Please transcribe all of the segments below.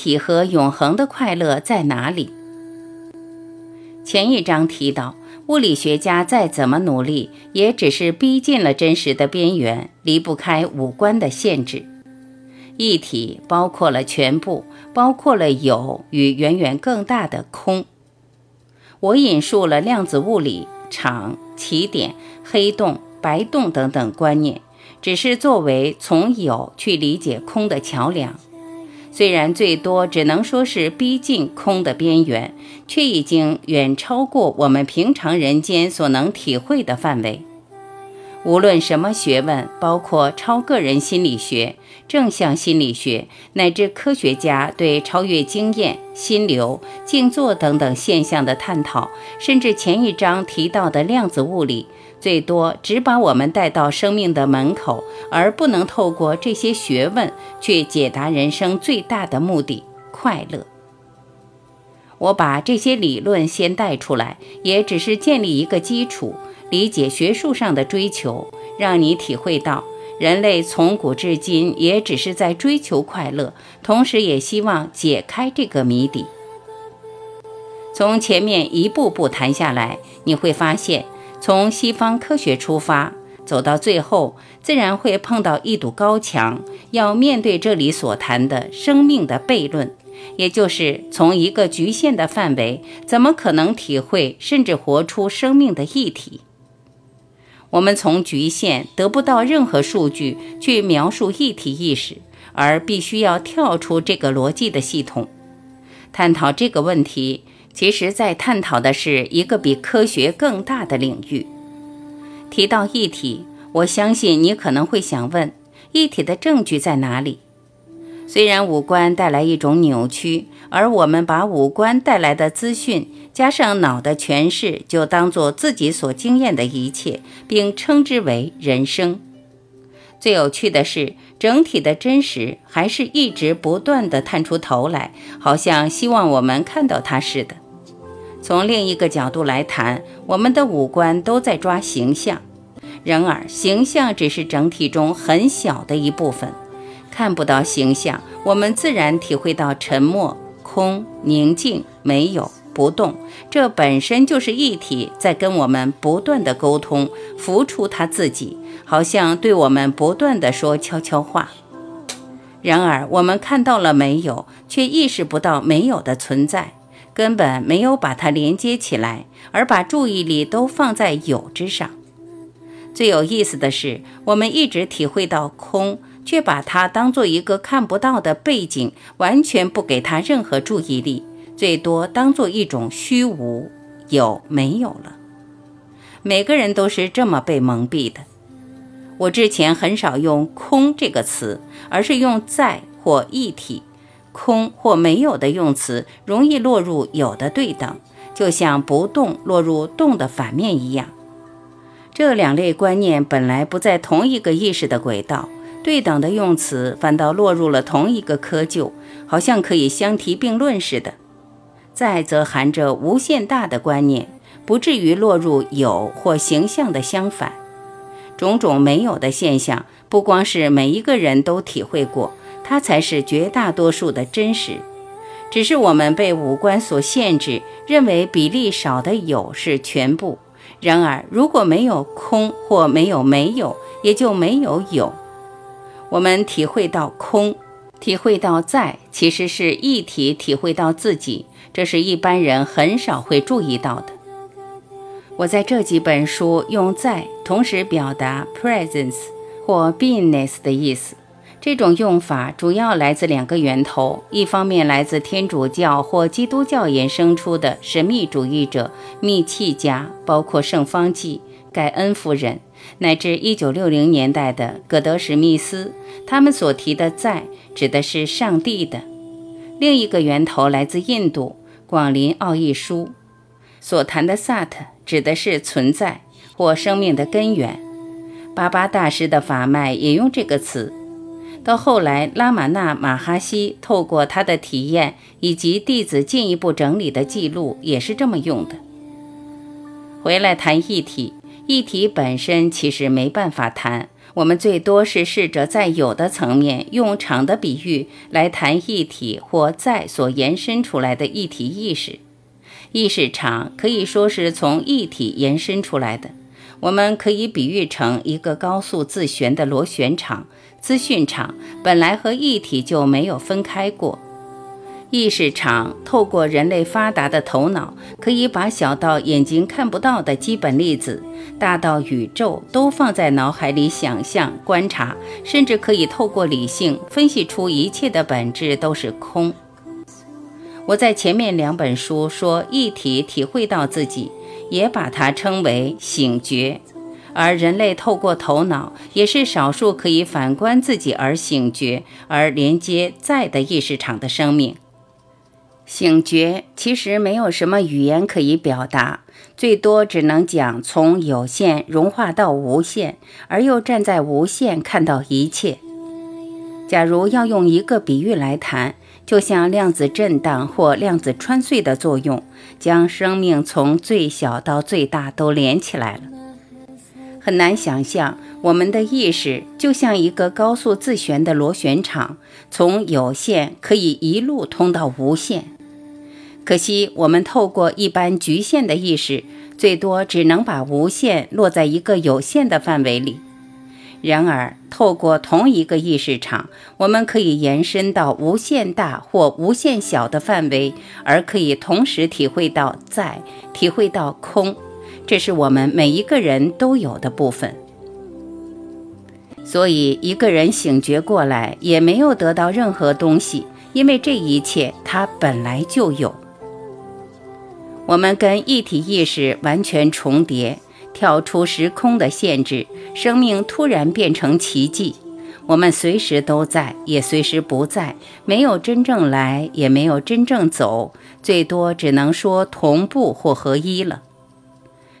体和永恒的快乐在哪里？前一章提到，物理学家再怎么努力，也只是逼近了真实的边缘，离不开五官的限制。一体包括了全部，包括了有与远远更大的空。我引述了量子物理、场、起点、黑洞、白洞等等观念，只是作为从有去理解空的桥梁。虽然最多只能说是逼近空的边缘，却已经远超过我们平常人间所能体会的范围。无论什么学问，包括超个人心理学、正向心理学，乃至科学家对超越经验、心流、静坐等等现象的探讨，甚至前一章提到的量子物理。最多只把我们带到生命的门口，而不能透过这些学问去解答人生最大的目的——快乐。我把这些理论先带出来，也只是建立一个基础，理解学术上的追求，让你体会到人类从古至今也只是在追求快乐，同时也希望解开这个谜底。从前面一步步谈下来，你会发现。从西方科学出发，走到最后，自然会碰到一堵高墙，要面对这里所谈的生命的悖论，也就是从一个局限的范围，怎么可能体会甚至活出生命的一体？我们从局限得不到任何数据去描述一体意识，而必须要跳出这个逻辑的系统，探讨这个问题。其实，在探讨的是一个比科学更大的领域。提到一体，我相信你可能会想问：一体的证据在哪里？虽然五官带来一种扭曲，而我们把五官带来的资讯加上脑的诠释，就当做自己所经验的一切，并称之为人生。最有趣的是，整体的真实还是一直不断地探出头来，好像希望我们看到它似的。从另一个角度来谈，我们的五官都在抓形象，然而形象只是整体中很小的一部分。看不到形象，我们自然体会到沉默、空、宁静、没有、不动，这本身就是一体在跟我们不断的沟通，浮出他自己。好像对我们不断地说悄悄话，然而我们看到了没有，却意识不到没有的存在，根本没有把它连接起来，而把注意力都放在有之上。最有意思的是，我们一直体会到空，却把它当做一个看不到的背景，完全不给他任何注意力，最多当做一种虚无，有没有了。每个人都是这么被蒙蔽的。我之前很少用“空”这个词，而是用“在”或“一体”。空或没有的用词容易落入有的对等，就像不动落入动的反面一样。这两类观念本来不在同一个意识的轨道，对等的用词反倒落入了同一个窠臼，好像可以相提并论似的。再则含着无限大的观念，不至于落入有或形象的相反。种种没有的现象，不光是每一个人都体会过，它才是绝大多数的真实。只是我们被五官所限制，认为比例少的有是全部。然而，如果没有空或没有没有，也就没有有。我们体会到空，体会到在，其实是一体体会到自己，这是一般人很少会注意到的。我在这几本书用在同时表达 presence 或 beingness 的意思。这种用法主要来自两个源头：一方面来自天主教或基督教衍生出的神秘主义者、密契家，包括圣方济、盖恩夫人，乃至1960年代的葛德史密斯，他们所提的“在”指的是上帝的。另一个源头来自印度《广林奥义书》所谈的“萨特”，指的是存在或生命的根源。巴巴大师的法脉也用这个词。到后来，拉玛那马哈西透过他的体验以及弟子进一步整理的记录，也是这么用的。回来谈一体，一体本身其实没办法谈，我们最多是试着在有的层面用场的比喻来谈一体或在所延伸出来的一体意识。意识场可以说是从一体延伸出来的。我们可以比喻成一个高速自旋的螺旋场，资讯场本来和一体就没有分开过。意识场透过人类发达的头脑，可以把小到眼睛看不到的基本粒子，大到宇宙都放在脑海里想象、观察，甚至可以透过理性分析出一切的本质都是空。我在前面两本书说，一体体会到自己。也把它称为醒觉，而人类透过头脑，也是少数可以反观自己而醒觉，而连接在的意识场的生命。醒觉其实没有什么语言可以表达，最多只能讲从有限融化到无限，而又站在无限看到一切。假如要用一个比喻来谈。就像量子震荡或量子穿碎的作用，将生命从最小到最大都连起来了。很难想象，我们的意识就像一个高速自旋的螺旋场，从有限可以一路通到无限。可惜，我们透过一般局限的意识，最多只能把无限落在一个有限的范围里。然而，透过同一个意识场，我们可以延伸到无限大或无限小的范围，而可以同时体会到在，体会到空。这是我们每一个人都有的部分。所以，一个人醒觉过来，也没有得到任何东西，因为这一切他本来就有。我们跟一体意识完全重叠。跳出时空的限制，生命突然变成奇迹。我们随时都在，也随时不在，没有真正来，也没有真正走，最多只能说同步或合一了。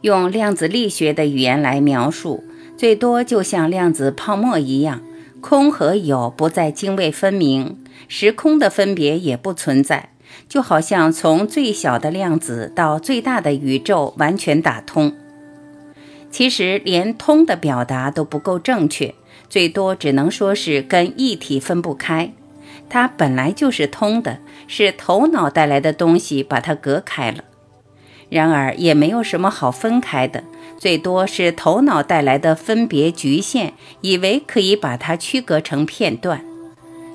用量子力学的语言来描述，最多就像量子泡沫一样，空和有不再泾渭分明，时空的分别也不存在，就好像从最小的量子到最大的宇宙完全打通。其实连“通”的表达都不够正确，最多只能说是跟一体分不开。它本来就是通的，是头脑带来的东西把它隔开了。然而也没有什么好分开的，最多是头脑带来的分别局限，以为可以把它区隔成片段。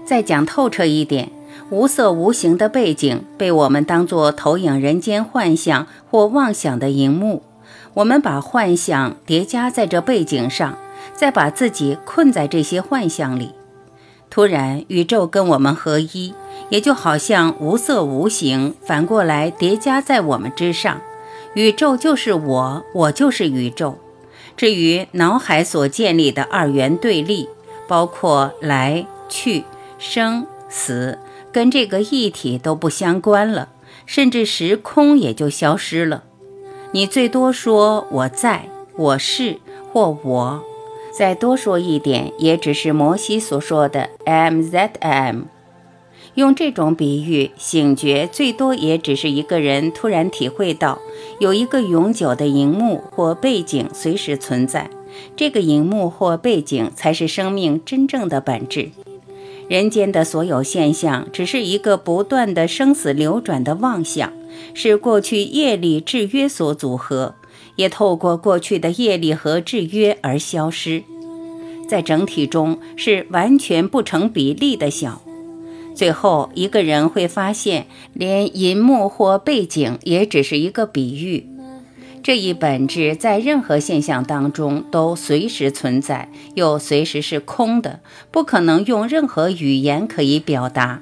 再讲透彻一点，无色无形的背景被我们当作投影人间幻象或妄想的荧幕。我们把幻想叠加在这背景上，再把自己困在这些幻象里。突然，宇宙跟我们合一，也就好像无色无形反过来叠加在我们之上。宇宙就是我，我就是宇宙。至于脑海所建立的二元对立，包括来去、生死，跟这个一体都不相关了，甚至时空也就消失了。你最多说我在，我是或我，再多说一点，也只是摩西所说的 am that am。用这种比喻，醒觉最多也只是一个人突然体会到，有一个永久的荧幕或背景随时存在，这个荧幕或背景才是生命真正的本质。人间的所有现象，只是一个不断的生死流转的妄想。是过去业力制约所组合，也透过过去的业力和制约而消失，在整体中是完全不成比例的小。最后一个人会发现，连银幕或背景也只是一个比喻。这一本质在任何现象当中都随时存在，又随时是空的，不可能用任何语言可以表达。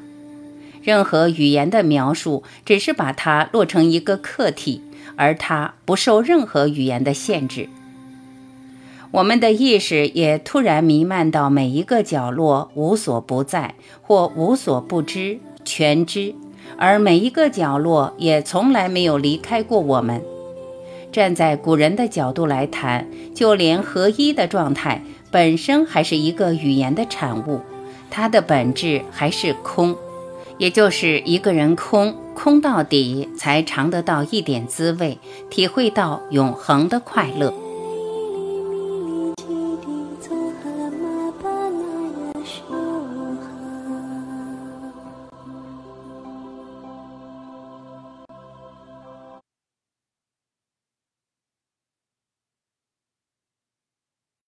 任何语言的描述只是把它落成一个客体，而它不受任何语言的限制。我们的意识也突然弥漫到每一个角落，无所不在或无所不知，全知，而每一个角落也从来没有离开过我们。站在古人的角度来谈，就连合一的状态本身还是一个语言的产物，它的本质还是空，也就是一个人空，空到底才尝得到一点滋味，体会到永恒的快乐。